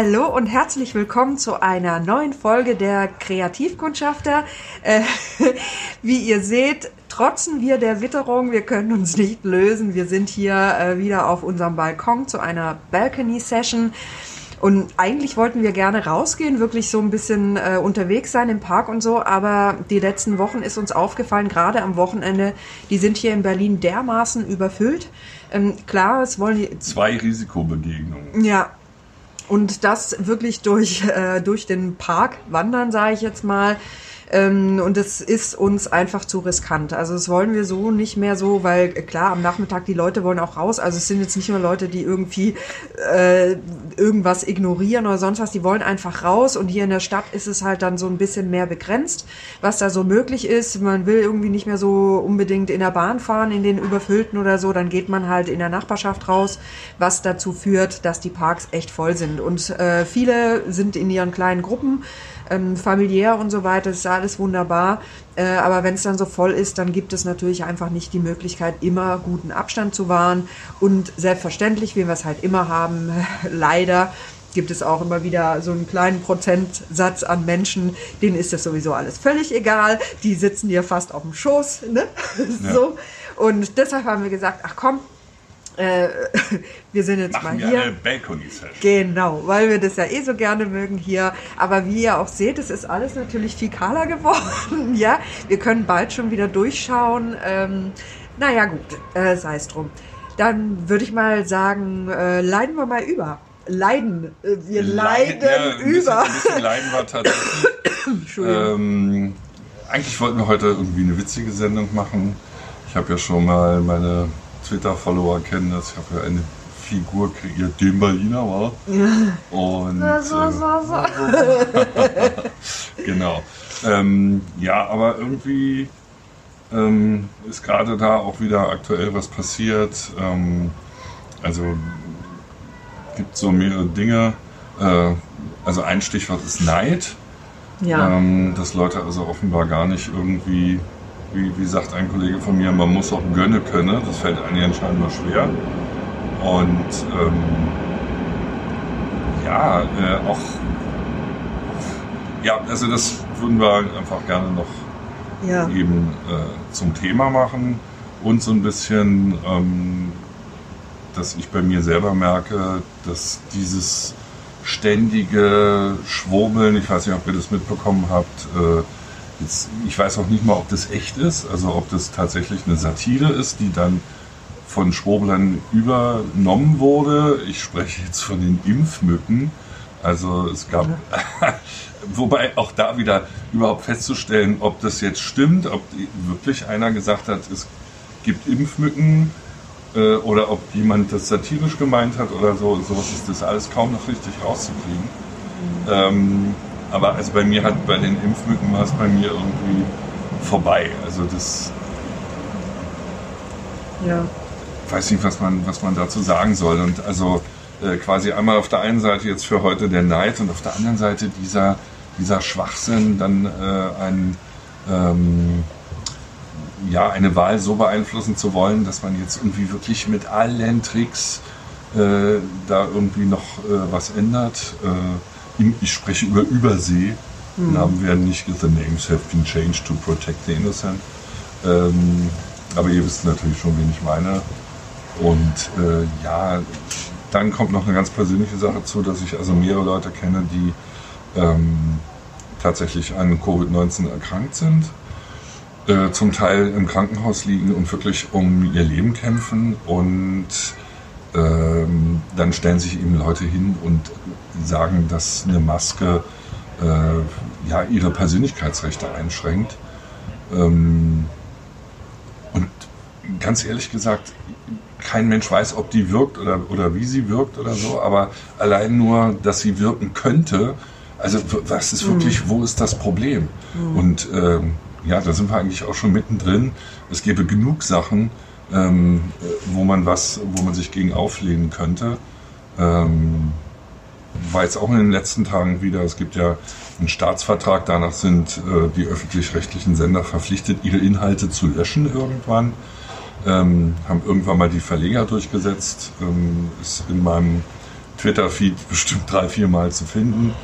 Hallo und herzlich willkommen zu einer neuen Folge der Kreativkundschafter. Äh, wie ihr seht, trotzen wir der Witterung. Wir können uns nicht lösen. Wir sind hier äh, wieder auf unserem Balkon zu einer Balcony-Session. Und eigentlich wollten wir gerne rausgehen, wirklich so ein bisschen äh, unterwegs sein im Park und so, aber die letzten Wochen ist uns aufgefallen, gerade am Wochenende, die sind hier in Berlin dermaßen überfüllt. Ähm, klar, es wollen die. Zwei Risikobegegnungen. Ja, und das wirklich durch, äh, durch den Park wandern, sage ich jetzt mal. Ähm, und es ist uns einfach zu riskant. Also das wollen wir so nicht mehr so, weil äh, klar, am Nachmittag die Leute wollen auch raus. Also es sind jetzt nicht nur Leute, die irgendwie äh, irgendwas ignorieren oder sonst was, die wollen einfach raus. Und hier in der Stadt ist es halt dann so ein bisschen mehr begrenzt, was da so möglich ist. Man will irgendwie nicht mehr so unbedingt in der Bahn fahren, in den überfüllten oder so. Dann geht man halt in der Nachbarschaft raus, was dazu führt, dass die Parks echt voll sind. Und äh, viele sind in ihren kleinen Gruppen ähm, familiär und so weiter, ist alles wunderbar. Äh, aber wenn es dann so voll ist, dann gibt es natürlich einfach nicht die Möglichkeit, immer guten Abstand zu wahren. Und selbstverständlich, wie wir es halt immer haben, leider gibt es auch immer wieder so einen kleinen Prozentsatz an Menschen, denen ist das sowieso alles völlig egal. Die sitzen dir fast auf dem Schoß. Ne? Ja. so. Und deshalb haben wir gesagt, ach komm, äh, wir sind jetzt Machen mal hier. Eine Balcony-Session. Genau, weil wir das ja eh so gerne mögen hier. Aber wie ihr auch seht, es ist alles natürlich viel kahler geworden. ja, wir können bald schon wieder durchschauen. Ähm, naja, gut, äh, sei es drum. Dann würde ich mal sagen, äh, leiden wir mal über. Leiden. Äh, wir leiden, leiden ja, über. Bisschen, ein bisschen leiden war tatsächlich. ähm, eigentlich wollten wir heute irgendwie eine witzige Sendung machen. Ich habe ja schon mal meine Twitter-Follower kennen das. Ich habe ja eine Figur kreiert, den Berliner war. Und so, so, so. Äh, genau. Ähm, ja, aber irgendwie ähm, ist gerade da auch wieder aktuell was passiert. Ähm, also gibt so mehrere Dinge. Äh, also ein Stichwort ist Neid. Ja. Ähm, dass Leute also offenbar gar nicht irgendwie wie, wie sagt ein Kollege von mir, man muss auch gönnen können. Das fällt einigen scheinbar schwer. Und ähm, ja, äh, auch, ja, also das würden wir einfach gerne noch ja. eben äh, zum Thema machen und so ein bisschen, ähm, dass ich bei mir selber merke, dass dieses ständige Schwurbeln, ich weiß nicht, ob ihr das mitbekommen habt, äh, Jetzt, ich weiß auch nicht mal, ob das echt ist, also ob das tatsächlich eine Satire ist, die dann von Schwoblern übernommen wurde. Ich spreche jetzt von den Impfmücken. Also es gab, wobei auch da wieder überhaupt festzustellen, ob das jetzt stimmt, ob wirklich einer gesagt hat, es gibt Impfmücken äh, oder ob jemand das satirisch gemeint hat oder so. Sowas ist das alles kaum noch richtig rauszukriegen. Mhm. Ähm, aber also bei mir hat bei den Impfmücken war es bei mir irgendwie vorbei. Also das. Ja. Weiß nicht, was man, was man dazu sagen soll. Und also äh, quasi einmal auf der einen Seite jetzt für heute der Neid und auf der anderen Seite dieser, dieser Schwachsinn, dann äh, ein, ähm, ja, eine Wahl so beeinflussen zu wollen, dass man jetzt irgendwie wirklich mit allen Tricks äh, da irgendwie noch äh, was ändert. Äh, ich spreche über Übersee. Mhm. Namen werden nicht, the names have been changed to protect the innocent. Ähm, aber ihr wisst natürlich schon, wen ich meine. Und äh, ja, dann kommt noch eine ganz persönliche Sache zu, dass ich also mehrere Leute kenne, die ähm, tatsächlich an Covid-19 erkrankt sind, äh, zum Teil im Krankenhaus liegen und wirklich um ihr Leben kämpfen und ähm, dann stellen sich eben Leute hin und sagen, dass eine Maske äh, ja ihre Persönlichkeitsrechte einschränkt. Ähm, und ganz ehrlich gesagt, kein Mensch weiß, ob die wirkt oder, oder wie sie wirkt oder so, aber allein nur, dass sie wirken könnte, also was ist wirklich, mhm. wo ist das Problem? Mhm. Und ähm, ja, da sind wir eigentlich auch schon mittendrin. Es gäbe genug Sachen, ähm, wo man was, wo man sich gegen auflehnen könnte. Ähm, war jetzt auch in den letzten Tagen wieder, es gibt ja einen Staatsvertrag, danach sind äh, die öffentlich-rechtlichen Sender verpflichtet, ihre Inhalte zu löschen irgendwann. Ähm, haben irgendwann mal die Verleger durchgesetzt, ähm, ist in meinem Twitter-Feed bestimmt drei, vier Mal zu finden.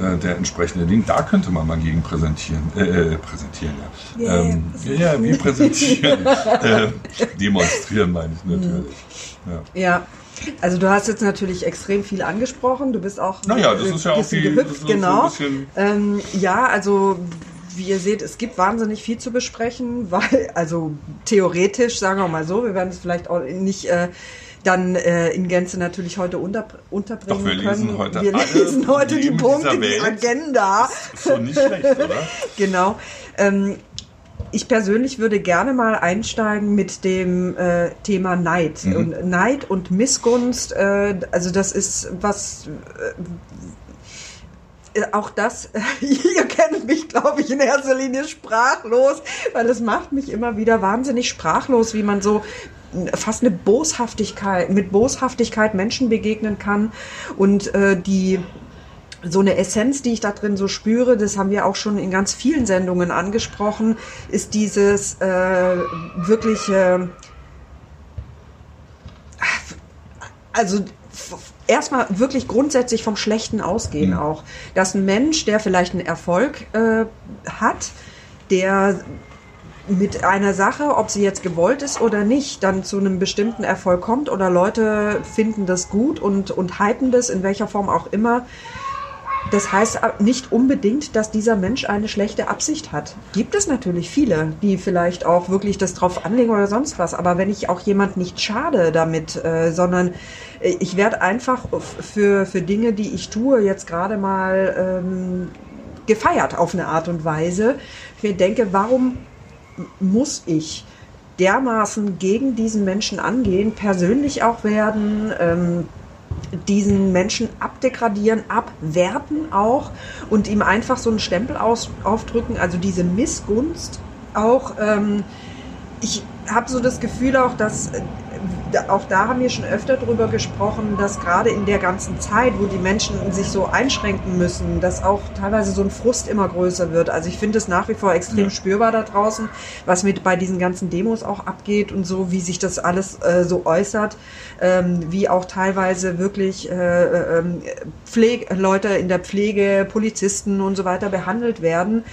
Äh, der entsprechende Link, da könnte man mal gegen präsentieren, äh, äh präsentieren, ja. Yeah, ähm, ja, wie präsentieren? äh, demonstrieren meine ich natürlich. Ja. ja. Also du hast jetzt natürlich extrem viel angesprochen. Du bist auch naja, das ist ja auch die, gehüpft, genau. So ähm, ja, also wie ihr seht, es gibt wahnsinnig viel zu besprechen, weil also theoretisch, sagen wir mal so, wir werden es vielleicht auch nicht äh, dann äh, in Gänze natürlich heute unter, unterbringen Doch, wir können. Lesen heute wir lesen heute die Punkte, die Agenda. Ist so nicht schlecht, oder? genau. Ähm, ich persönlich würde gerne mal einsteigen mit dem äh, Thema Neid. Mhm. Und Neid und Missgunst, äh, also das ist was. Äh, auch das, ihr kennt mich, glaube ich, in erster Linie sprachlos, weil es macht mich immer wieder wahnsinnig sprachlos, wie man so fast eine Boshaftigkeit, mit Boshaftigkeit Menschen begegnen kann und äh, die so eine Essenz, die ich da drin so spüre, das haben wir auch schon in ganz vielen Sendungen angesprochen, ist dieses äh, wirkliche, also erstmal wirklich grundsätzlich vom Schlechten ausgehen mhm. auch, dass ein Mensch, der vielleicht einen Erfolg äh, hat, der mit einer Sache, ob sie jetzt gewollt ist oder nicht, dann zu einem bestimmten Erfolg kommt oder Leute finden das gut und, und hypen das in welcher Form auch immer. Das heißt nicht unbedingt, dass dieser Mensch eine schlechte Absicht hat. Gibt es natürlich viele, die vielleicht auch wirklich das drauf anlegen oder sonst was. Aber wenn ich auch jemand nicht schade damit, äh, sondern ich werde einfach für, für Dinge, die ich tue, jetzt gerade mal ähm, gefeiert auf eine Art und Weise. Ich denke, warum muss ich dermaßen gegen diesen Menschen angehen, persönlich auch werden, ähm, diesen Menschen abdegradieren, abwerten auch und ihm einfach so einen Stempel aus, aufdrücken, also diese Missgunst auch. Ähm, ich habe so das Gefühl auch, dass auch da haben wir schon öfter darüber gesprochen, dass gerade in der ganzen Zeit, wo die Menschen sich so einschränken müssen, dass auch teilweise so ein Frust immer größer wird. Also ich finde es nach wie vor extrem ja. spürbar da draußen, was mit bei diesen ganzen Demos auch abgeht und so, wie sich das alles äh, so äußert, ähm, wie auch teilweise wirklich äh, äh, Pflege, Leute in der Pflege, Polizisten und so weiter behandelt werden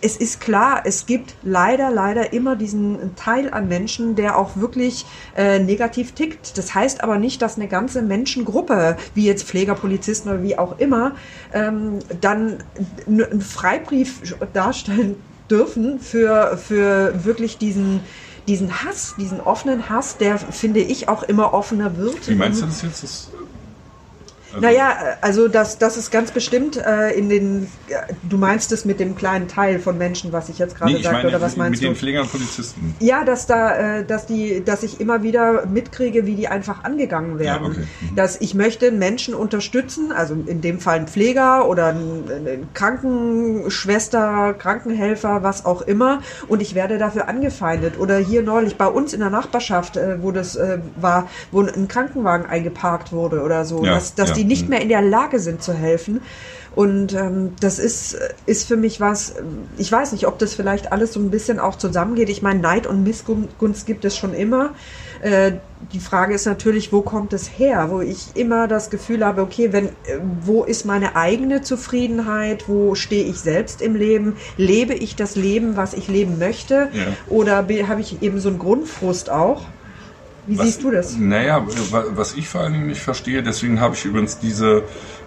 es ist klar, es gibt leider, leider immer diesen Teil an Menschen, der auch wirklich äh, negativ tickt. Das heißt aber nicht, dass eine ganze Menschengruppe, wie jetzt Pfleger, Polizisten oder wie auch immer, ähm, dann einen Freibrief darstellen dürfen für, für wirklich diesen, diesen Hass, diesen offenen Hass, der, finde ich, auch immer offener wird. Wie meinst du das jetzt? Das also naja, also das, das ist ganz bestimmt äh, in den, du meinst es mit dem kleinen Teil von Menschen, was ich jetzt gerade nee, sagte, oder was meinst mit du? Mit den Pflegern und Polizisten. Ja, dass da, äh, dass die, dass ich immer wieder mitkriege, wie die einfach angegangen werden. Ja, okay. mhm. Dass ich möchte Menschen unterstützen, also in dem Fall ein Pfleger oder eine Krankenschwester, Krankenhelfer, was auch immer, und ich werde dafür angefeindet. Oder hier neulich bei uns in der Nachbarschaft, äh, wo das äh, war, wo ein Krankenwagen eingeparkt wurde oder so, ja, dass, dass ja die nicht mhm. mehr in der Lage sind zu helfen. Und ähm, das ist, ist für mich was, ich weiß nicht, ob das vielleicht alles so ein bisschen auch zusammengeht. Ich meine, Neid und Missgunst gibt es schon immer. Äh, die Frage ist natürlich, wo kommt es her? Wo ich immer das Gefühl habe, okay, wenn, äh, wo ist meine eigene Zufriedenheit? Wo stehe ich selbst im Leben? Lebe ich das Leben, was ich leben möchte? Ja. Oder habe ich eben so einen Grundfrust auch? Wie was, siehst du das? Naja, was ich vor allen Dingen nicht verstehe, deswegen habe ich übrigens diese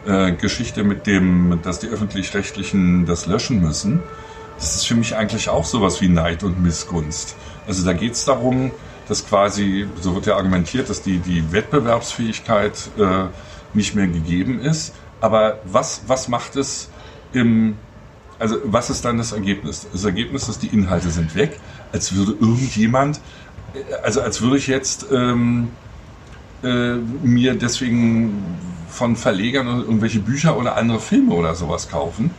äh, Geschichte mit dem, dass die öffentlich-rechtlichen das löschen müssen. Das ist für mich eigentlich auch sowas wie Neid und Missgunst. Also da geht es darum, dass quasi, so wird ja argumentiert, dass die, die Wettbewerbsfähigkeit äh, nicht mehr gegeben ist. Aber was, was macht es im, also was ist dann das Ergebnis? Das Ergebnis ist, die Inhalte sind weg, als würde irgendjemand also als würde ich jetzt ähm, äh, mir deswegen von Verlegern irgendwelche Bücher oder andere Filme oder sowas kaufen,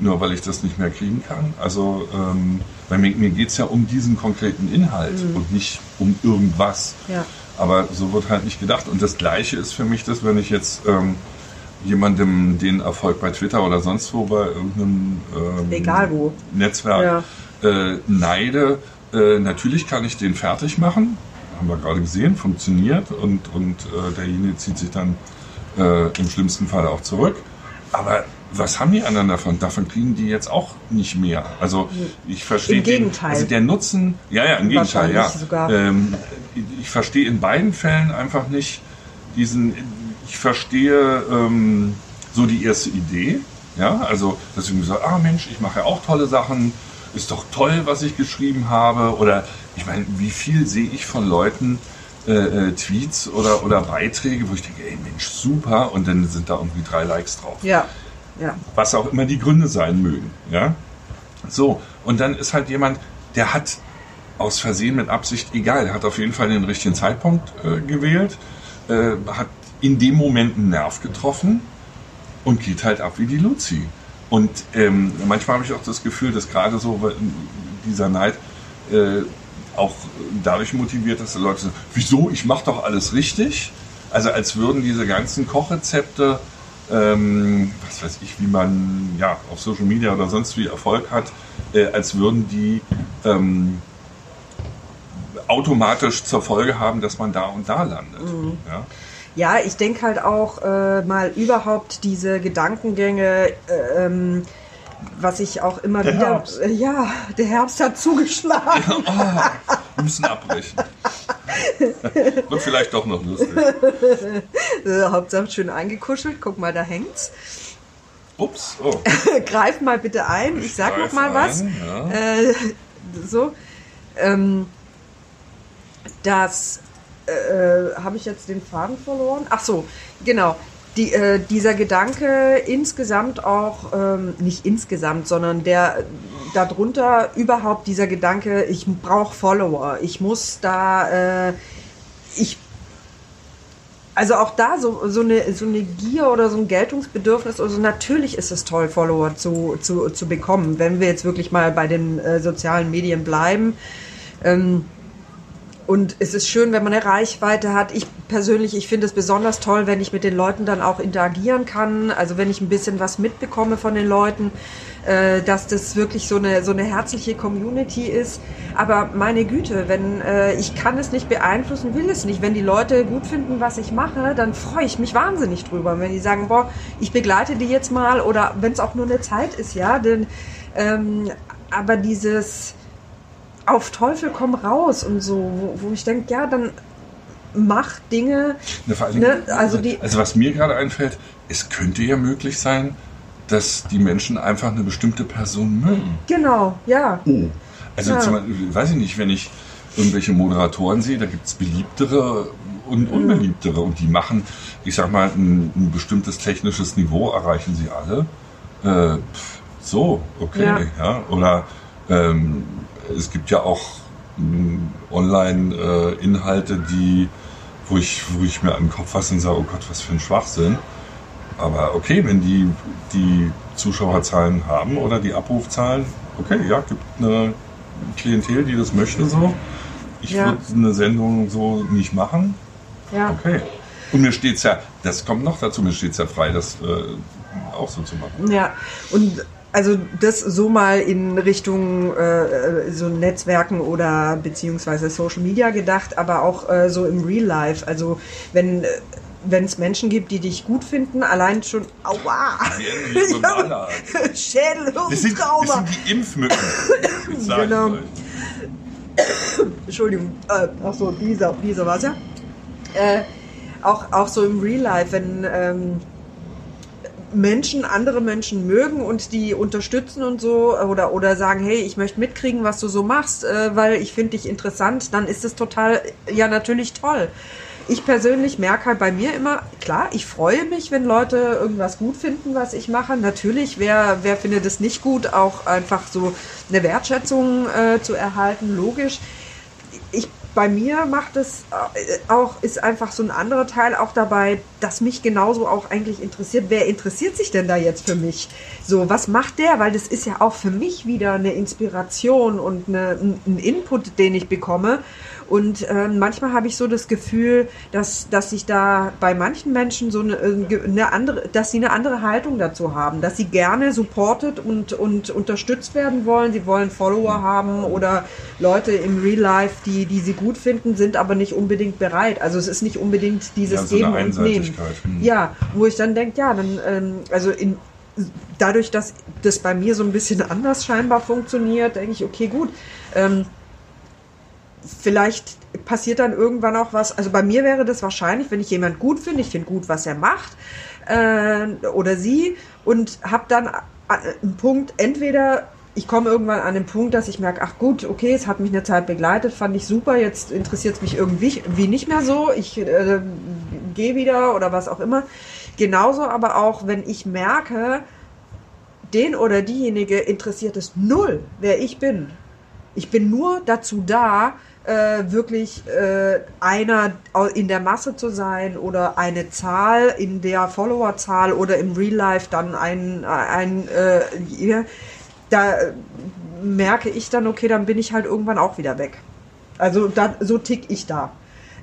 nur weil ich das nicht mehr kriegen kann. Also ähm, bei mir, mir geht es ja um diesen konkreten Inhalt mhm. und nicht um irgendwas. Ja. Aber so wird halt nicht gedacht. Und das Gleiche ist für mich das, wenn ich jetzt ähm, jemandem den Erfolg bei Twitter oder sonst wo bei irgendeinem ähm. Netzwerk ja. äh, neide, äh, natürlich kann ich den fertig machen. Haben wir gerade gesehen, funktioniert und, und äh, derjenige zieht sich dann äh, im schlimmsten Fall auch zurück. Aber was haben die anderen davon? Davon kriegen die jetzt auch nicht mehr. Also ich verstehe. Im Gegenteil. Den, also der Nutzen, ja, ja, im Gegenteil, ja. Ähm, ich verstehe in beiden Fällen einfach nicht diesen, ich verstehe ähm, so die erste Idee, ja, also dass ich mir sage, ah Mensch, ich mache ja auch tolle Sachen, ist doch toll, was ich geschrieben habe. Oder ich meine, wie viel sehe ich von Leuten, äh, äh, Tweets oder, oder Beiträge, wo ich denke, ey Mensch, super, und dann sind da irgendwie drei Likes drauf. Ja, ja. Was auch immer die Gründe sein mögen. Ja? So, und dann ist halt jemand, der hat aus Versehen mit Absicht, egal, hat auf jeden Fall den richtigen Zeitpunkt äh, gewählt, äh, hat in dem Moment einen Nerv getroffen und geht halt ab wie die Luzi. Und ähm, manchmal habe ich auch das Gefühl, dass gerade so dieser Neid äh, auch dadurch motiviert, dass die Leute sagen, wieso, ich mache doch alles richtig. Also als würden diese ganzen Kochrezepte, ähm, was weiß ich, wie man ja auf Social Media oder sonst wie Erfolg hat, äh, als würden die ähm, automatisch zur Folge haben, dass man da und da landet. Mhm. Ja? Ja, ich denke halt auch äh, mal überhaupt diese Gedankengänge, äh, ähm, was ich auch immer Der wieder. Herbst. Äh, ja, der Herbst hat zugeschlagen. Ja, oh, wir müssen abbrechen. Wird vielleicht doch noch lustig. Äh, Hauptsache schön eingekuschelt. Guck mal, da hängt's. Ups, oh. Greif mal bitte ein. Ich, sag noch mal was. ein, ja. Äh, so. Ähm, das äh, habe ich jetzt den Faden verloren? Ach so, genau. Die, äh, dieser Gedanke insgesamt auch, ähm, nicht insgesamt, sondern der darunter überhaupt dieser Gedanke, ich brauche Follower, ich muss da, äh, ich also auch da so, so, eine, so eine Gier oder so ein Geltungsbedürfnis, also natürlich ist es toll, Follower zu, zu, zu bekommen, wenn wir jetzt wirklich mal bei den äh, sozialen Medien bleiben. Ähm, und es ist schön, wenn man eine Reichweite hat. Ich persönlich, ich finde es besonders toll, wenn ich mit den Leuten dann auch interagieren kann. Also wenn ich ein bisschen was mitbekomme von den Leuten, äh, dass das wirklich so eine, so eine herzliche Community ist. Aber meine Güte, wenn äh, ich kann es nicht beeinflussen, will es nicht. Wenn die Leute gut finden, was ich mache, dann freue ich mich wahnsinnig drüber. Wenn die sagen, boah, ich begleite die jetzt mal oder wenn es auch nur eine Zeit ist, ja. Denn, ähm, aber dieses auf Teufel komm raus und so, wo, wo ich denke, ja, dann mach Dinge. Ne, vor allen Ne, Dingen, also die- also was mir gerade einfällt, es könnte ja möglich sein, dass die Menschen einfach eine bestimmte Person mögen. Genau, ja. Oh. Also Ja. zum Beispiel, weiß ich nicht, wenn ich irgendwelche Moderatoren sehe, da gibt es beliebtere und Mhm. unbeliebtere und die machen, ich sag mal, ein, ein bestimmtes technisches Niveau erreichen sie alle. Äh, so, okay, Ja. ja. Oder ähm, es gibt ja auch Online-Inhalte, die, wo ich, wo ich mir an den Kopf fasse und sage, oh Gott, was für ein Schwachsinn. Aber okay, wenn die die Zuschauerzahlen haben oder die Abrufzahlen, okay, ja, gibt eine Klientel, die das möchte so. Ich Ja. würde eine Sendung so nicht machen. ja. Okay. Und mir steht's ja, das kommt noch dazu, mir steht's ja frei, das äh, auch so zu machen. Ja, und also das so mal in Richtung äh, so Netzwerken oder beziehungsweise Social Media gedacht, aber auch äh, so im Real Life. Also wenn wenn es Menschen gibt, die dich gut finden, allein schon, aua, so Maler. Das sind, das sind die Impfmücken. Genau. Entschuldigung, äh, ach so, dieser, dieser war's ja. Äh, auch, auch so im Real Life, wenn ähm, Menschen andere Menschen mögen und die unterstützen und so oder, oder sagen, hey, ich möchte mitkriegen, was du so machst, äh, weil ich finde dich interessant, dann ist es total, ja natürlich toll. Ich persönlich merke halt bei mir immer, klar, ich freue mich, wenn Leute irgendwas gut finden, was ich mache. Natürlich, wer, wer findet es nicht gut, auch einfach so eine Wertschätzung äh, zu erhalten, logisch bei mir macht es äh, auch ist einfach so ein anderer Teil auch dabei, dass mich genauso auch eigentlich interessiert. Wer interessiert sich denn da jetzt für mich? So, was macht der? Weil das ist ja auch für mich wieder eine Inspiration und eine, ein ein Input, den ich bekomme. Und äh, manchmal habe ich so das Gefühl, dass, dass sich da bei manchen Menschen so eine, äh, eine andere, dass sie eine andere Haltung dazu haben, dass sie gerne supported und, und unterstützt werden wollen. Sie wollen Follower haben oder Leute im Real Life, die, die sie gut finden, sind aber nicht unbedingt bereit. Also es ist nicht unbedingt dieses Ja, so Geben und Nehmen. Hm. Ja, wo ich dann denke, ja, dann, ähm, also in, dadurch, dass das bei mir so ein bisschen anders scheinbar funktioniert, denke ich, okay, gut. Ähm, vielleicht passiert dann irgendwann auch was. Also bei mir wäre das wahrscheinlich, wenn ich jemand gut finde, ich finde gut, was er macht äh, oder sie und habe dann a- einen Punkt, entweder ich komme irgendwann an den Punkt, dass ich merke, ach gut, okay, es hat mich eine Zeit begleitet, fand ich super, jetzt interessiert es mich irgendwie wie nicht mehr so, ich äh, gehe wieder oder was auch immer. Genauso aber auch, wenn ich merke, den oder diejenige interessiert es null, wer ich bin. Ich bin nur dazu da, äh, wirklich äh, einer in der Masse zu sein oder eine Zahl in der Followerzahl oder im Real Life dann ein, ein äh, da merke ich dann, okay, dann bin ich halt irgendwann auch wieder weg. Also da, so tick ich da.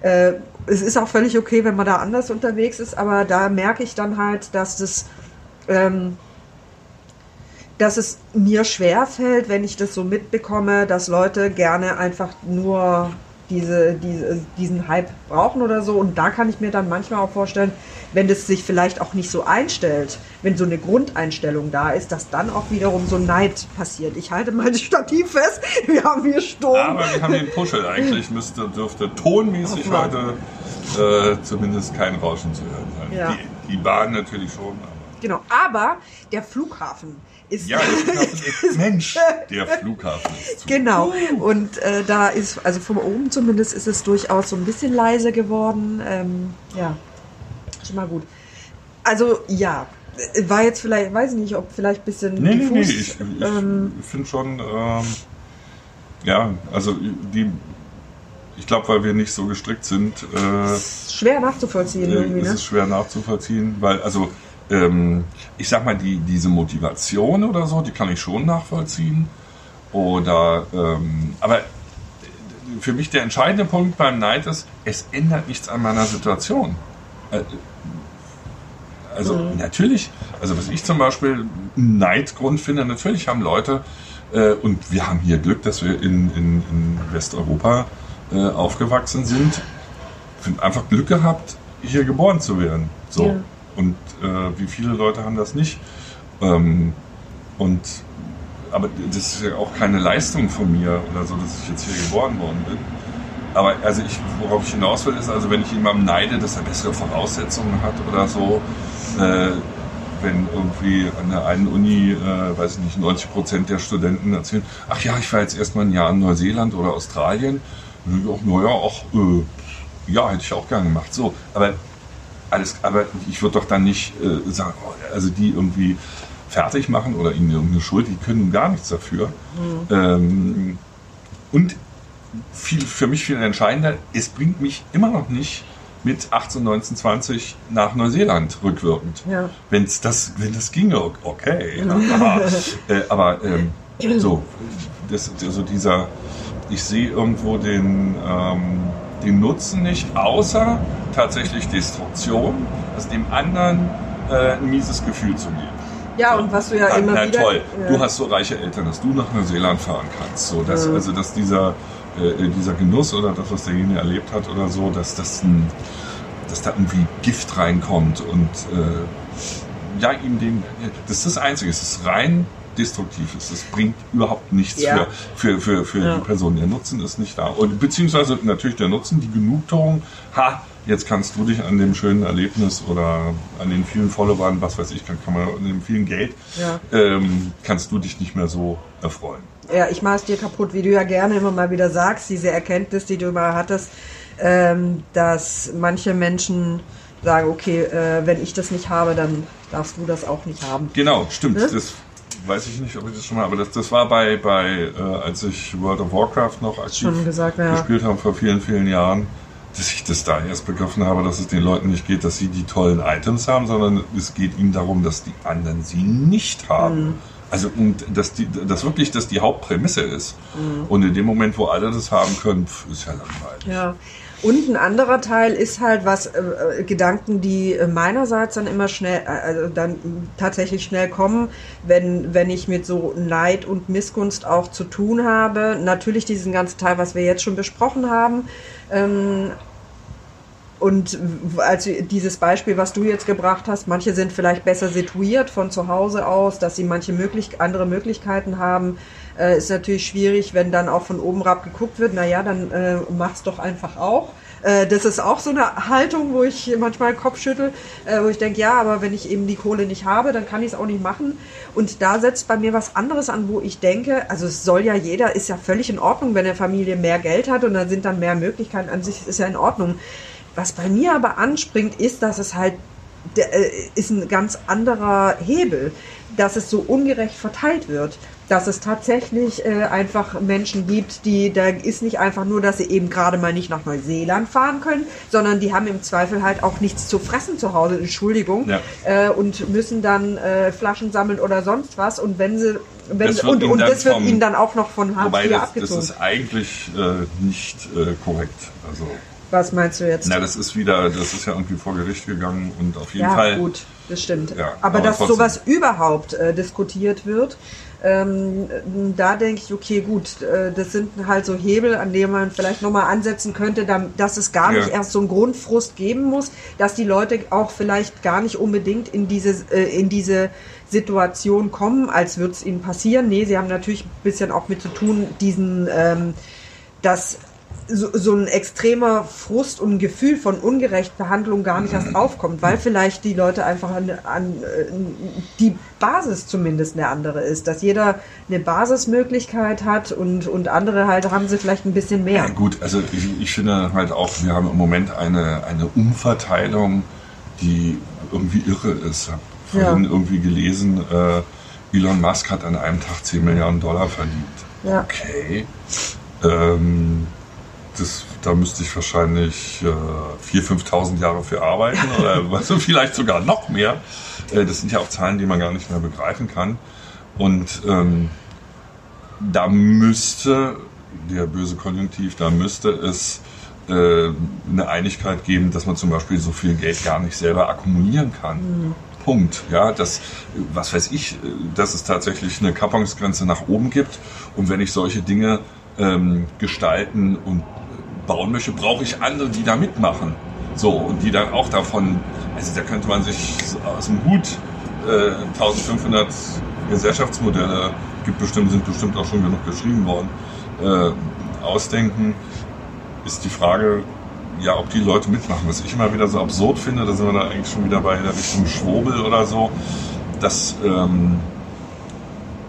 Äh, es ist auch völlig okay, wenn man da anders unterwegs ist, aber da merke ich dann halt, dass das ähm, dass es mir schwer fällt, wenn ich das so mitbekomme, dass Leute gerne einfach nur diese, diese, diesen Hype brauchen oder so. Und da kann ich mir dann manchmal auch vorstellen, wenn das sich vielleicht auch nicht so einstellt, wenn so eine Grundeinstellung da ist, dass dann auch wiederum so Neid passiert. Ich halte mal das Stativ fest, wir haben hier Sturm. Aber wir haben den Puschel. Eigentlich müsste, dürfte tonmäßig heute äh, zumindest kein Rauschen zu hören sein. Ja. Die, die Bahn natürlich schon. Aber Genau, aber der Flughafen ist ja, der Flughafen ist, Mensch, der Flughafen ist zu. Genau. Und äh, da ist, also von oben zumindest ist es durchaus so ein bisschen leise geworden. Ähm, ja, schon mal gut. Also ja, war jetzt vielleicht, weiß ich nicht, ob vielleicht ein bisschen Nee, nee, nee, diffus. ich, ich ähm, finde schon, ähm, ja, also die, ich glaube, weil wir nicht so gestrickt sind, äh, schwer nachzuvollziehen irgendwie, äh, ist ne? es schwer nachzuvollziehen, weil, also, ähm, ich sag mal, die, diese Motivation oder so, die kann ich schon nachvollziehen. Oder, ähm, aber für mich der entscheidende Punkt beim Neid ist, es ändert nichts an meiner Situation. Äh, Also natürlich, also was ich zum Beispiel einen Neidgrund finde, natürlich haben Leute, äh, und wir haben hier Glück, dass wir in, in, in Westeuropa äh, aufgewachsen sind, sind einfach Glück gehabt, hier geboren zu werden. So. Ja. Und äh, wie viele Leute haben das nicht? Ähm, und aber das ist ja auch keine Leistung von mir oder so, dass ich jetzt hier geboren worden bin. Aber also ich, worauf ich hinaus will, ist also, wenn ich jemandem neide, dass er bessere Voraussetzungen hat oder so, äh, wenn irgendwie an der einen Uni, äh, weiß ich nicht, 90 Prozent der Studenten erzählen, ach ja, ich war jetzt erstmal ein Jahr in Neuseeland oder Australien, denke ich auch, naja, auch, äh, ja, hätte ich auch gern gemacht. So, aber alles, aber ich würde doch dann nicht äh, sagen, oh, also die irgendwie fertig machen oder ihnen irgendeine Schuld, die können gar nichts dafür. Ähm, und viel, für mich viel entscheidender, es bringt mich immer noch nicht mit 18, 19, 20 nach Neuseeland rückwirkend. Ja. Wenn's das, wenn das ginge, okay. aber äh, aber ähm, so, das, also dieser, ich sehe irgendwo den, ähm, den Nutzen nicht, außer tatsächlich Destruktion, also dem anderen äh, ein mieses Gefühl zu geben. Ja, und was du ja Na, immer na wieder... toll, Ja. du hast so reiche Eltern, dass du nach Neuseeland fahren kannst. So, dass, Mhm. Also dass dieser, äh, dieser Genuss oder das, was derjenige erlebt hat oder so, dass das ein, dass da irgendwie Gift reinkommt und äh, ja, ihm den, das ist das Einzige, es ist rein destruktiv, es es bringt überhaupt nichts Ja. für, für, für, für Ja. die Person. Der Nutzen ist nicht da. Und beziehungsweise natürlich der Nutzen, die Genugtuung, ha, jetzt kannst du dich an dem schönen Erlebnis oder an den vielen Followern, was weiß ich, kann, kann man an dem vielen Geld, Ja. ähm, kannst du dich nicht mehr so erfreuen. Ja, ich mach's dir kaputt, wie du ja gerne immer mal wieder sagst, diese Erkenntnis, die du immer hattest, ähm, dass manche Menschen sagen, okay, äh, wenn ich das nicht habe, dann darfst du das auch nicht haben. Genau, stimmt. Ne? Das weiß ich nicht, ob ich das schon mal, aber das, das war bei, bei äh, als ich World of Warcraft noch aktiv gesagt, ja. gespielt habe vor vielen, vielen Jahren, dass ich das da erst begriffen habe, dass es den Leuten nicht geht, dass sie die tollen Items haben, sondern es geht ihnen darum, dass die anderen sie nicht haben. Also und dass die, das wirklich das die Hauptprämisse ist. Mhm. Und in dem Moment, wo alle das haben können, ist ja langweilig. Ja. Und ein anderer Teil ist halt was äh, äh Gedanken, die äh, meinerseits dann immer schnell, äh, also dann tatsächlich schnell kommen, wenn wenn ich mit so Neid und Missgunst auch zu tun habe. Natürlich diesen ganzen Teil, was wir jetzt schon besprochen haben. Ähm, und also dieses Beispiel, was du jetzt gebracht hast, manche sind vielleicht besser situiert von zu Hause aus, dass sie manche möglich andere Möglichkeiten haben. Äh, ist natürlich schwierig, wenn dann auch von oben herab geguckt wird, naja, dann äh, mach's doch einfach auch. Äh, das ist auch so eine Haltung, wo ich manchmal Kopf schüttel, äh, wo ich denke, ja, aber wenn ich eben die Kohle nicht habe, dann kann ich es auch nicht machen. Und da setzt bei mir was anderes an, wo ich denke, also es soll ja jeder, ist ja völlig in Ordnung, wenn eine Familie mehr Geld hat und dann sind dann mehr Möglichkeiten an sich, ist ja in Ordnung. Was bei mir aber anspringt, ist, dass es halt äh, ist ein ganz anderer Hebel, dass es so ungerecht verteilt wird. Dass es tatsächlich äh, einfach Menschen gibt, die, da ist nicht einfach nur, dass sie eben gerade mal nicht nach Neuseeland fahren können, sondern die haben im Zweifel halt auch nichts zu fressen zu Hause, Entschuldigung, ja. äh, und müssen dann äh, Flaschen sammeln oder sonst was. Und wenn sie wenn, und, und das wird vom, ihnen dann auch noch von Hartz IV abgezogen. Das ist eigentlich äh, nicht äh, korrekt. Also was meinst du jetzt? Na, das ist wieder, das ist ja irgendwie vor Gericht gegangen und auf jeden ja, Fall. Ja, gut, das stimmt. Ja, aber, aber, dass trotzdem. sowas überhaupt äh, diskutiert wird, ähm, da denke ich, okay, gut, äh, das sind halt so Hebel, an denen man vielleicht nochmal ansetzen könnte, dass es gar nicht erst so einen Grundfrust geben muss, dass die Leute auch vielleicht gar nicht unbedingt in diese, äh, in diese Situation kommen, als würde es ihnen passieren. Nee, sie haben natürlich ein bisschen auch mit zu tun, diesen, ähm, dass so, so ein extremer Frust und ein Gefühl von Ungerechtbehandlung gar nicht erst aufkommt, weil vielleicht die Leute einfach an, an die Basis zumindest eine andere ist, dass jeder eine Basismöglichkeit hat und, und andere halt haben sie vielleicht ein bisschen mehr. Ja, gut, also ich, ich finde halt auch, wir haben im Moment eine, eine Umverteilung, die irgendwie irre ist. Ich habe vorhin ja. irgendwie gelesen, äh, Elon Musk hat an einem Tag 10 Milliarden Dollar verdient. Ja. Okay. Ähm, das, da müsste ich wahrscheinlich äh, 4.000, 5.000 Jahre für arbeiten oder also vielleicht sogar noch mehr. Äh, das sind ja auch Zahlen, die man gar nicht mehr begreifen kann. Und ähm, da müsste, der böse Konjunktiv, da müsste es äh, eine Einigkeit geben, dass man zum Beispiel so viel Geld gar nicht selber akkumulieren kann. Mhm. Punkt. Ja, das, was weiß ich, dass es tatsächlich eine Kappungsgrenze nach oben gibt. Und wenn ich solche Dinge ähm, gestalten und bauen möchte, brauche ich andere, die da mitmachen. So, und die dann auch davon, also da könnte man sich aus dem Hut äh, 1500 Gesellschaftsmodelle, gibt bestimmt, sind bestimmt auch schon genug geschrieben worden, äh, ausdenken, ist die Frage, ja, ob die Leute mitmachen. Was ich immer wieder so absurd finde, da sind wir da eigentlich schon wieder bei der Richtung Schwurbel oder so, dass ähm,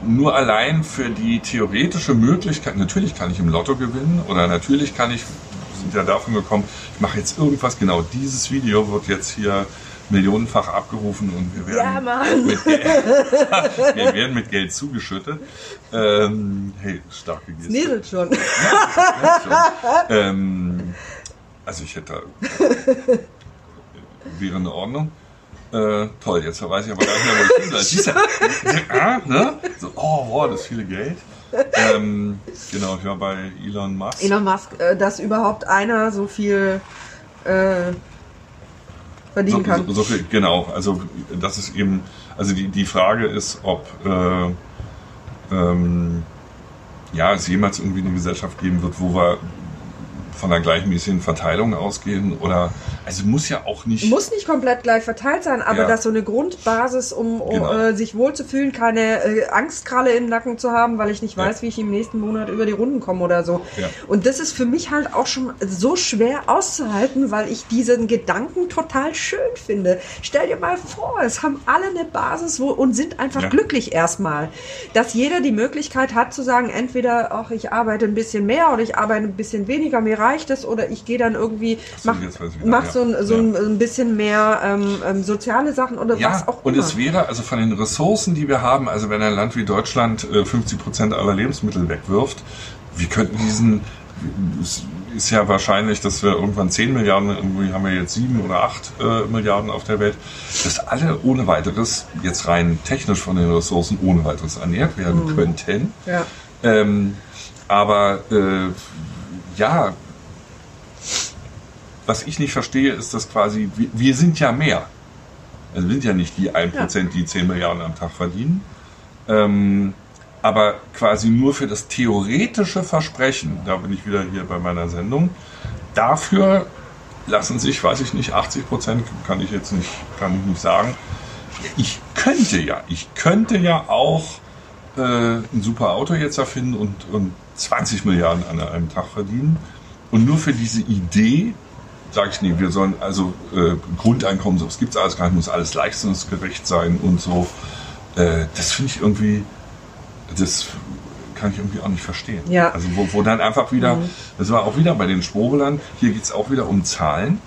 nur allein für die theoretische Möglichkeit, natürlich kann ich im Lotto gewinnen oder natürlich kann ich sind ja davon gekommen, ich mache jetzt irgendwas, genau dieses Video wird jetzt hier millionenfach abgerufen und wir werden, ja, mit, Geld, wir werden mit Geld zugeschüttet. Ähm, hey, starke Geste. Näselt schon. Ja, schon. Ähm, also ich hätte, wäre in Ordnung. Äh, toll, jetzt weiß ich aber gar nicht mehr, wo ich bin. Siehst du, ah, ne? So, oh, wow, das viele Geld ähm, genau, ich war bei Elon Musk. Elon Musk, äh, dass überhaupt einer so viel äh, verdienen so, kann. So, so, viel, genau, also das ist eben, also die, die Frage ist, ob äh, ähm, ja, es jemals irgendwie eine Gesellschaft geben wird, wo wir von einer gleichmäßigen Verteilung ausgehen oder also muss ja auch nicht muss nicht komplett gleich verteilt sein, aber ja. dass so eine Grundbasis, um, um genau. äh, sich wohlzufühlen, keine äh, Angstkralle im Nacken zu haben, weil ich nicht weiß, ja. wie ich im nächsten Monat über die Runden komme oder so. Ja. Und das ist für mich halt auch schon so schwer auszuhalten, weil ich diesen Gedanken total schön finde. Stell dir mal vor, es haben alle eine Basis wo, und sind einfach glücklich erstmal, dass jeder die Möglichkeit hat zu sagen, entweder ach ich arbeite ein bisschen mehr oder ich arbeite ein bisschen weniger, mir reicht reicht es oder ich gehe dann irgendwie, mach, mach so, ein, so ja. ein bisschen mehr ähm, ähm, soziale Sachen oder was auch und immer. Und es wäre also von den Ressourcen, die wir haben, also wenn ein Land wie Deutschland äh, 50 Prozent aller Lebensmittel wegwirft, wir könnten diesen ist ja wahrscheinlich, dass wir irgendwann 10 Milliarden, irgendwie haben wir jetzt 7 oder 8 äh, Milliarden auf der Welt, dass alle ohne weiteres, jetzt rein technisch von den Ressourcen, ohne weiteres ernährt werden mhm. könnten. Ja. Ähm, aber äh, ja, was ich nicht verstehe, ist, dass quasi, wir, wir sind ja mehr. Also wir sind ja nicht die 1%, ja. die 10 Milliarden am Tag verdienen. Ähm, aber quasi nur für das theoretische Versprechen, da bin ich wieder hier bei meiner Sendung, dafür lassen sich, weiß ich nicht, 80 Prozent kann ich jetzt nicht, kann ich nicht sagen. Ich könnte ja, ich könnte ja auch äh, ein super Auto jetzt erfinden und, und 20 Milliarden an einem Tag verdienen. Und nur für diese Idee sage ich nie, wir sollen also äh, Grundeinkommen, so, es gibt alles gar nicht, muss alles leistungsgerecht sein und so. Äh, das finde ich irgendwie, das kann ich irgendwie auch nicht verstehen. Ja. Also wo, wo dann einfach wieder, mhm. das war auch wieder bei den Schwurbelern, hier geht es auch wieder um Zahlen.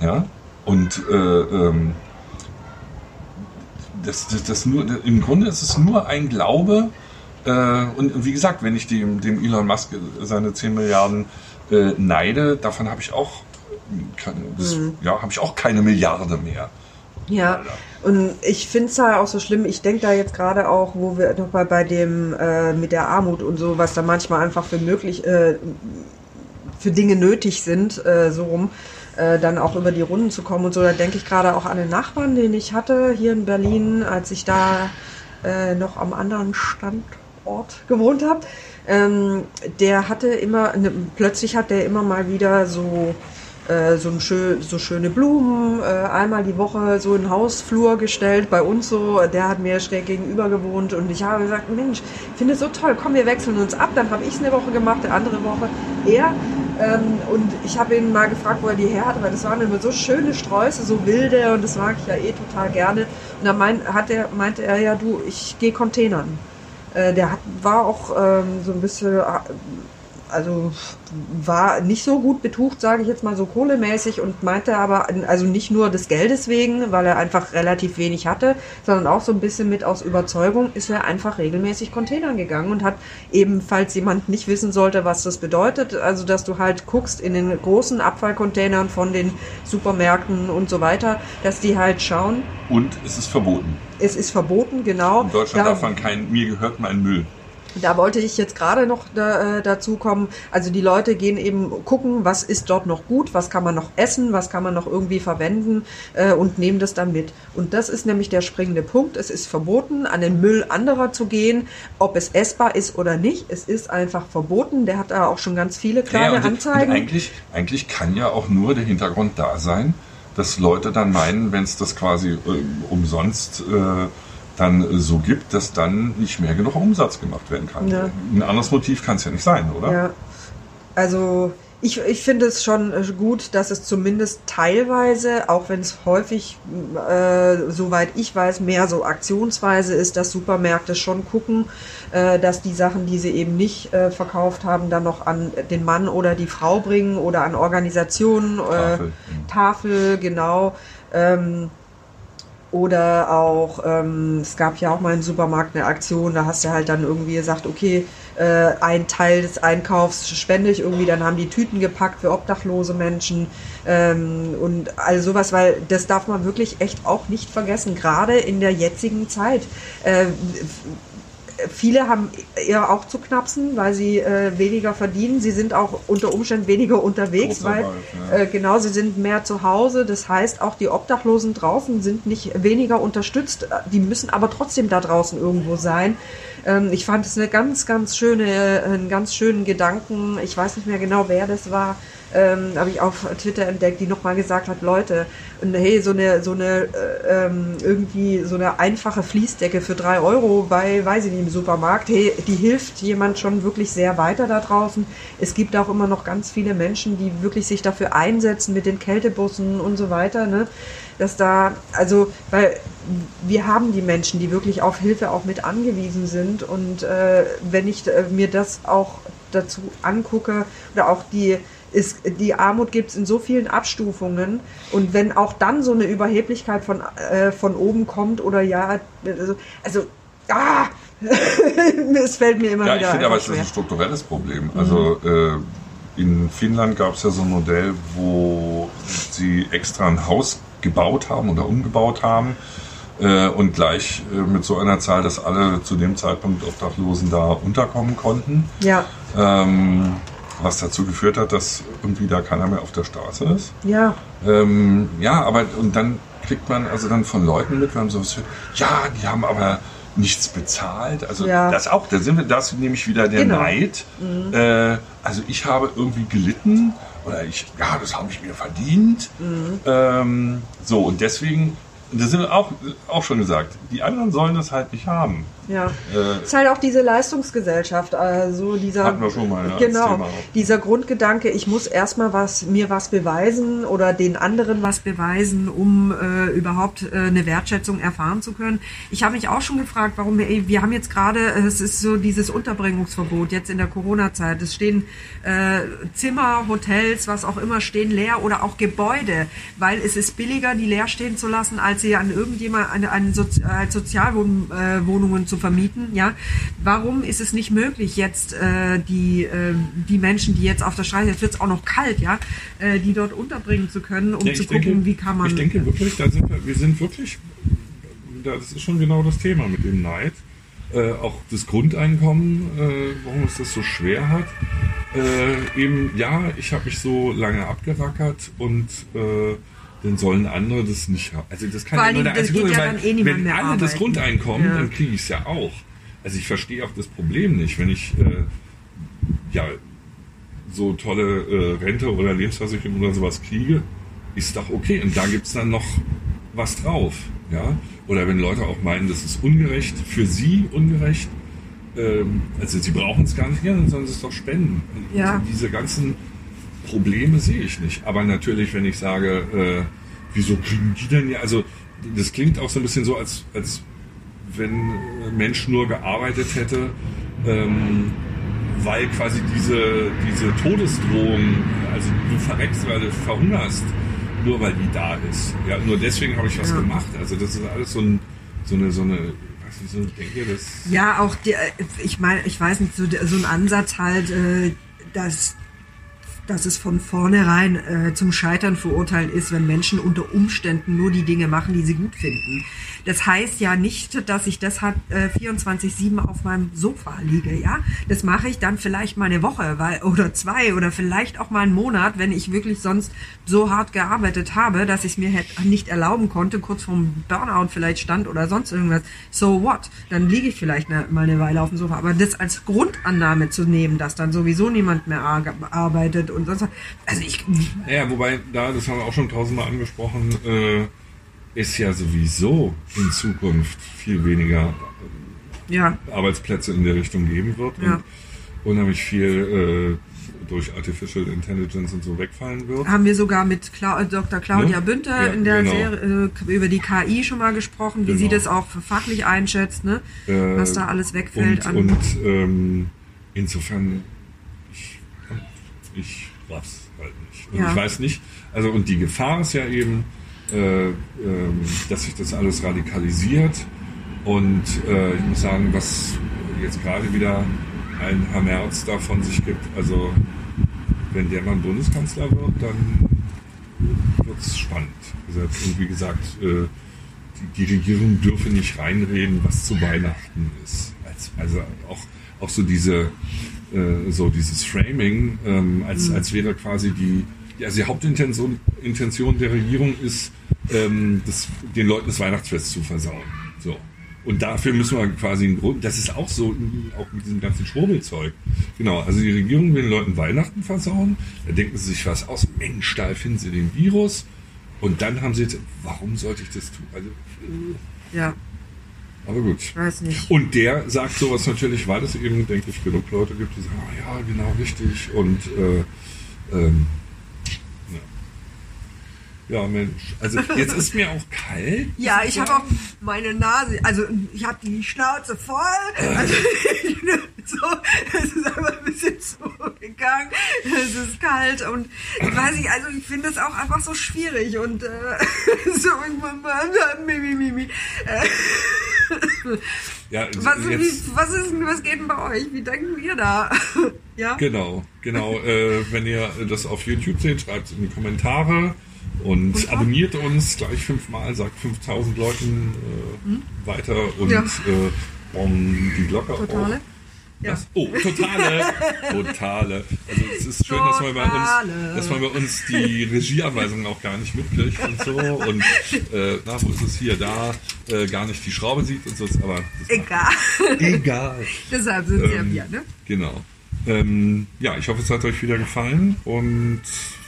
Ja. Und äh, ähm, das, das, das nur, im Grunde ist es nur ein Glaube, äh, und wie gesagt, wenn ich dem, dem Elon Musk seine 10 Milliarden äh, neide, davon habe ich auch keine, das, mhm. ja, habe ich auch keine Milliarde mehr. Ja, und ich finde es ja auch so schlimm. Ich denke da jetzt gerade auch, wo wir noch bei, bei dem äh, mit der Armut und so, was da manchmal einfach für möglich, äh, für Dinge nötig sind, äh, so rum, äh, dann auch über die Runden zu kommen und so. Da denke ich gerade auch an den Nachbarn, den ich hatte hier in Berlin, als ich da äh, noch am anderen Standort gewohnt habe. Ähm, der hatte immer, ne, plötzlich hat der immer mal wieder so äh, so, schön, so schöne Blumen, äh, einmal die Woche so in Hausflur gestellt, bei uns so, der hat mir schräg gegenüber gewohnt und ich habe gesagt, Mensch, ich finde es so toll, komm, wir wechseln uns ab, dann habe ich es eine Woche gemacht, der andere Woche er. Ähm, und ich habe ihn mal gefragt, wo er die her hat, weil das waren immer so schöne Sträuße, so wilde und das mag ich ja eh total gerne. Und dann mein, hat er, meinte er, ja du, ich gehe Containern. Äh, der hat, war auch ähm, so ein bisschen also war nicht so gut betucht, sage ich jetzt mal so kohlemäßig und meinte aber, also nicht nur des Geldes wegen, weil er einfach relativ wenig hatte, sondern auch so ein bisschen mit aus Überzeugung ist er einfach regelmäßig Containern gegangen und hat eben, falls jemand nicht wissen sollte, was das bedeutet, also dass du halt guckst in den großen Abfallcontainern von den Supermärkten und so weiter, dass die halt schauen. Und es ist verboten. Es ist verboten, genau. In Deutschland da, darf man kein, mir gehört mein Müll. Da wollte ich jetzt gerade noch da, äh, dazu kommen. Also die Leute gehen eben gucken, was ist dort noch gut, was kann man noch essen, was kann man noch irgendwie verwenden äh, und nehmen das dann mit. Und das ist nämlich der springende Punkt. Es ist verboten, an den Müll anderer zu gehen, ob es essbar ist oder nicht. Es ist einfach verboten. Der hat da auch schon ganz viele kleine ja, und, Anzeigen. Und eigentlich, eigentlich kann ja auch nur der Hintergrund da sein, dass Leute dann meinen, wenn es das quasi äh, umsonst äh, dann so gibt, dass dann nicht mehr genug Umsatz gemacht werden kann. Ja. Ein anderes Motiv kann es ja nicht sein, oder? Ja. Also ich, ich finde es schon äh, gut, dass es zumindest teilweise, auch wenn es häufig, äh, soweit ich weiß, mehr so aktionsweise ist, dass Supermärkte schon gucken, äh, dass die Sachen, die sie eben nicht äh, verkauft haben, dann noch an den Mann oder die Frau bringen oder an Organisationen, äh, Tafel, Tafel genau. Ähm, oder auch, ähm, es gab ja auch mal im Supermarkt eine Aktion, da hast du halt dann irgendwie gesagt, okay, äh, ein Teil des Einkaufs spende ich irgendwie, dann haben die Tüten gepackt für obdachlose Menschen ähm, und all sowas, weil das darf man wirklich echt auch nicht vergessen, gerade in der jetzigen Zeit. Äh, viele haben eher auch zu knapsen, weil sie äh, weniger verdienen. Sie sind auch unter Umständen weniger unterwegs, weil ja. äh, genau, sie sind mehr zu Hause. Das heißt, auch die Obdachlosen draußen sind nicht weniger unterstützt. Die müssen aber trotzdem da draußen irgendwo sein. Ähm, ich fand es eine ganz, ganz schöne, einen ganz schönen Gedanken. Ich weiß nicht mehr genau, wer das war ähm, habe ich auf Twitter entdeckt, die nochmal gesagt hat, Leute, hey, so eine, so eine, äh, ähm, irgendwie so eine einfache Fließdecke für drei Euro bei, weiß ich nicht, im Supermarkt, hey, die hilft jemand schon wirklich sehr weiter da draußen. Es gibt auch immer noch ganz viele Menschen, die wirklich sich dafür einsetzen mit den Kältebussen und so weiter, ne? Dass da, also, weil wir haben die Menschen, die wirklich auf Hilfe auch mit angewiesen sind und äh, wenn ich äh, mir das auch dazu angucke oder auch die ist, die Armut gibt es in so vielen Abstufungen und wenn auch dann so eine Überheblichkeit von, äh, von oben kommt oder ja, also, also ah, es fällt mir immer ja, wieder ich finde aber, es ist ein strukturelles Problem. Also mhm. äh, in Finnland gab es ja so ein Modell, wo sie extra ein Haus gebaut haben oder umgebaut haben äh, und gleich äh, mit so einer Zahl, dass alle zu dem Zeitpunkt Obdachlosen da unterkommen konnten. Ja. Ähm, was dazu geführt hat, dass irgendwie da keiner mehr auf der Straße ist. Ja. Ähm, ja, aber und dann kriegt man also dann von Leuten mit, wenn man sowas hört, ja, die haben aber nichts bezahlt. Also Ja. das auch, da sind wir, das nämlich wieder der Genau. Neid. Äh, also ich habe irgendwie gelitten oder ich, ja, das habe ich mir verdient. Ähm, so, und deswegen, das sind wir auch, auch schon gesagt, die anderen sollen das halt nicht haben. Ja. Äh, ist halt auch diese Leistungsgesellschaft, also dieser Hatten wir schon mal, als genau, dieser Grundgedanke, ich muss erstmal was mir was beweisen oder den anderen was beweisen, um äh, überhaupt äh, eine Wertschätzung erfahren zu können. Ich habe mich auch schon gefragt, warum wir, wir haben jetzt gerade, äh, es ist so dieses Unterbringungsverbot jetzt in der Corona-Zeit. Es stehen äh, Zimmer, Hotels, was auch immer stehen leer oder auch Gebäude, weil es ist billiger, die leer stehen zu lassen, als sie an irgendjemand an, an Sozi als Sozialwohnungen äh, Wohnungen zu vermieten. Ja, warum ist es nicht möglich jetzt äh, die äh, die Menschen, die jetzt auf der Straße, jetzt wird es auch noch kalt, ja, äh, die dort unterbringen zu können, um Ja, zu gucken, denke- wie kann man. Ich denke wirklich, da sind wir, wir sind wirklich, das ist schon genau das Thema mit dem Neid. Äh, auch das Grundeinkommen, äh, warum es das so schwer hat. Äh, eben, ja, ich habe mich so lange abgerackert und äh, dann sollen andere das nicht haben. Also das kann Vor ja nur der das einzige Grund sein, eh Wenn mehr alle das arbeiten. Grundeinkommen, Ja. dann kriege ich es ja auch. Also ich verstehe auch das Problem nicht, wenn ich äh, ja so tolle äh, Rente oder Lebensversicherung oder sowas kriege, ist doch okay. Und da gibt's dann noch was drauf. Ja? Oder wenn Leute auch meinen, das ist ungerecht, für sie ungerecht, ähm, also sie brauchen es gar nicht, ja, dann sollen sie es doch spenden. Ja. Also diese ganzen Probleme sehe ich nicht. Aber natürlich, wenn ich sage, äh, wieso kriegen die denn ja, also das klingt auch so ein bisschen so, als, als wenn Mensch nur gearbeitet hätte, ähm, weil quasi diese, diese Todesdrohung, also du verreckst, weil du verhungerst, nur weil die da ist. Ja, nur deswegen habe ich was Ja. gemacht. Also das ist alles so, ein, so eine, so eine, so Denke, das. Ja, auch die, äh, ich meine, ich weiß nicht, so, so ein Ansatz halt, äh, dass, dass es von vornherein äh, zum Scheitern verurteilt ist, wenn Menschen unter Umständen nur die Dinge machen, die sie gut finden. Das heißt ja nicht, dass ich deshalb äh, 24-7 auf meinem Sofa liege, ja. Das mache ich dann vielleicht mal eine Woche weil, oder zwei oder vielleicht auch mal einen Monat, wenn ich wirklich sonst so hart gearbeitet habe, dass ich es mir hätt, nicht erlauben konnte, kurz vorm Burnout vielleicht stand oder sonst irgendwas. So what? Dann liege ich vielleicht eine, mal eine Weile auf dem Sofa. Aber das als Grundannahme zu nehmen, dass dann sowieso niemand mehr ar- arbeitet und sonst, also ich, Ja, wobei, da, das haben wir auch schon tausendmal angesprochen, äh, ist ja sowieso in Zukunft viel weniger ja, Arbeitsplätze in der Richtung geben wird Ja. und unheimlich viel äh, durch Artificial Intelligence und so wegfallen wird. haben wir sogar mit Cla Dr. Claudia Ne? Bünter Ja, in der genau. Serie äh, über die KI schon mal gesprochen, wie Genau. sie das auch fachlich einschätzt, ne? Äh, was da alles wegfällt Und, und ähm, insofern, ich, ich raff's halt nicht. Und ich weiß nicht, also und die Gefahr ist ja eben, äh, ähm, dass sich das alles radikalisiert. Und äh, ich muss sagen, was jetzt gerade wieder ein Herr Merz da von sich gibt, also wenn der mal Bundeskanzler wird, dann wird's spannend. Also hat irgendwie gesagt, äh, die, Regierung dürfe nicht reinreden, was zu Weihnachten ist. Als, also auch, auch so diese so dieses Framing, ähm, als, als wäre quasi die, also die Hauptintention Intention der Regierung ist, ähm, das, den Leuten das Weihnachtsfest zu versauen. So. Und dafür müssen wir quasi einen Grund, das ist auch so, auch mit diesem ganzen Schwurbelzeug. Genau, also die Regierung will den Leuten Weihnachten versauen, da denken sie sich was aus, Mensch, da erfinden sie den Virus. Und dann haben sie jetzt, warum sollte ich das tun? Also, äh, ja, aber gut. ich weiß nicht. Und der sagt sowas natürlich, weil es eben, denke ich, genug Leute gibt, die sagen, ah, ja, genau, richtig. Und äh, ähm, ja. Mensch. Also jetzt ist mir auch kalt. Ja, ich habe auch meine Nase, also ich habe die Schnauze voll. Also, so, es ist einfach ein bisschen zugegangen. Es ist kalt und ich weiß nicht, also ich finde das auch einfach so schwierig und äh, so irgendwann mal mimi, mimi. Ja, Was, jetzt, wie, was, ist, denn- was geht denn bei euch? Wie denken wir da? ja? Genau, genau. Äh, wenn ihr das auf YouTube seht, schreibt es in die Kommentare und abonniert uns gleich fünfmal, sagt 5000 Leuten äh, weiter und Ja. äh, bauen die Glocke Totale? Ja. Oh, totale, totale. Also es ist schön, dass man bei uns, dass man bei uns die Regieanweisungen auch gar nicht mitkriegt und so und äh, na, wo ist es hier, da, äh, gar nicht die Schraube sieht und so, aber Egal. egal. Deshalb sind sie ja Ähm, wir, ne? Genau. Ähm, ja, ich hoffe, es hat euch wieder gefallen und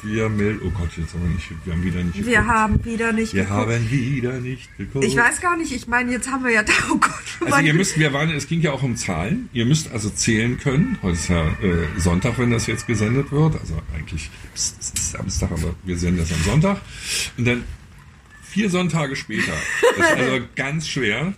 wir melden. Oh Gott, jetzt haben wir nicht. Wir haben wieder nicht. Wir geguckt. haben wieder nicht Wir geguckt. haben wieder nicht geguckt. Ich weiß gar nicht, ich meine, jetzt haben wir ja, oh Gott, Also ihr müsst, wir waren, es ging ja auch um Zahlen. Ihr müsst also zählen können. Heute ist ja äh, Sonntag, wenn das jetzt gesendet wird. Also eigentlich Samstag, aber wir senden das am Sonntag. Und dann vier Sonntage später. Das ist also ganz schwer.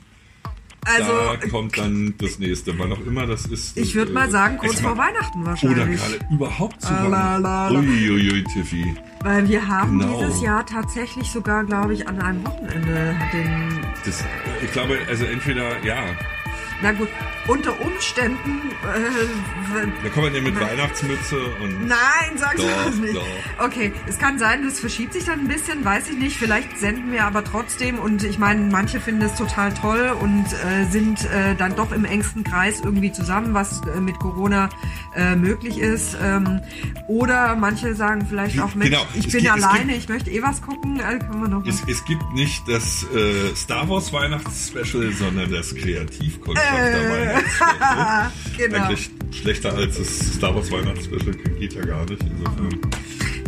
Also da kommt dann das nächste, wann auch immer das ist. ich würde äh, mal sagen, ich kurz sag vor Weihnachten Oder wahrscheinlich. gerade überhaupt zu Ah. Uiuiui, Tiffy. Weil wir haben Genau. dieses Jahr tatsächlich sogar, glaube ich, an einem Wochenende den. Das, ich glaube, also entweder, ja, Na gut, unter Umständen. Äh, da man ja mit Weihnachtsmütze und. nein, sag das nicht. doch. Okay, es kann sein, das verschiebt sich dann ein bisschen, weiß ich nicht. Vielleicht senden wir aber trotzdem. Und ich meine, manche finden es total toll und äh, sind äh, dann doch im engsten Kreis irgendwie zusammen, was äh, mit Corona äh, möglich ist. Ähm, oder manche sagen vielleicht auch, Mensch, Genau, ich es bin gibt- alleine, gibt- ich möchte eh was gucken. Äh, können wir noch Es, es gibt nicht das äh, Star Wars Weihnachtsspecial, sondern das Kreativkundschafter Weihnachtsspecial. genau. Eigentlich schlechter als das Star Wars Weihnachtsspecial geht ja gar nicht. Insofern.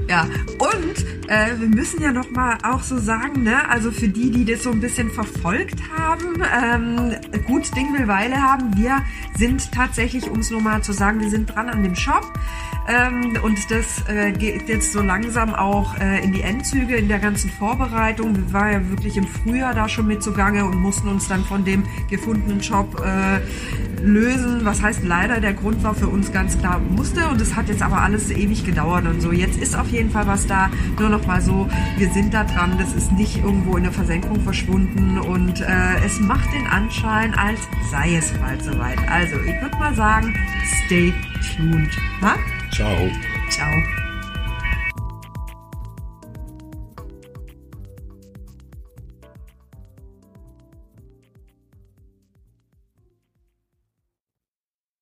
Ja, und äh, wir müssen ja noch mal auch so sagen, ne, also für die, die das so ein bisschen verfolgt haben, ähm, gut Ding will Weile haben, wir sind tatsächlich, um es nur mal zu sagen, wir sind dran an dem Shop. Ähm, und das äh, geht jetzt so langsam auch äh, in die Endzüge in der ganzen Vorbereitung. Wir waren ja wirklich im Frühjahr da schon mit zugange und mussten uns dann von dem gefundenen Shop äh, lösen. Was heißt leider, der Grund war für uns ganz klar, musste und es hat jetzt aber alles ewig gedauert und so. Jetzt ist auf jeden Fall was da. Nur noch mal so, wir sind da dran, das ist nicht irgendwo in der Versenkung verschwunden und äh, es macht den Anschein, als sei es bald soweit. Also, ich würde mal sagen, stay tuned. Ha? Ciao. Ciao.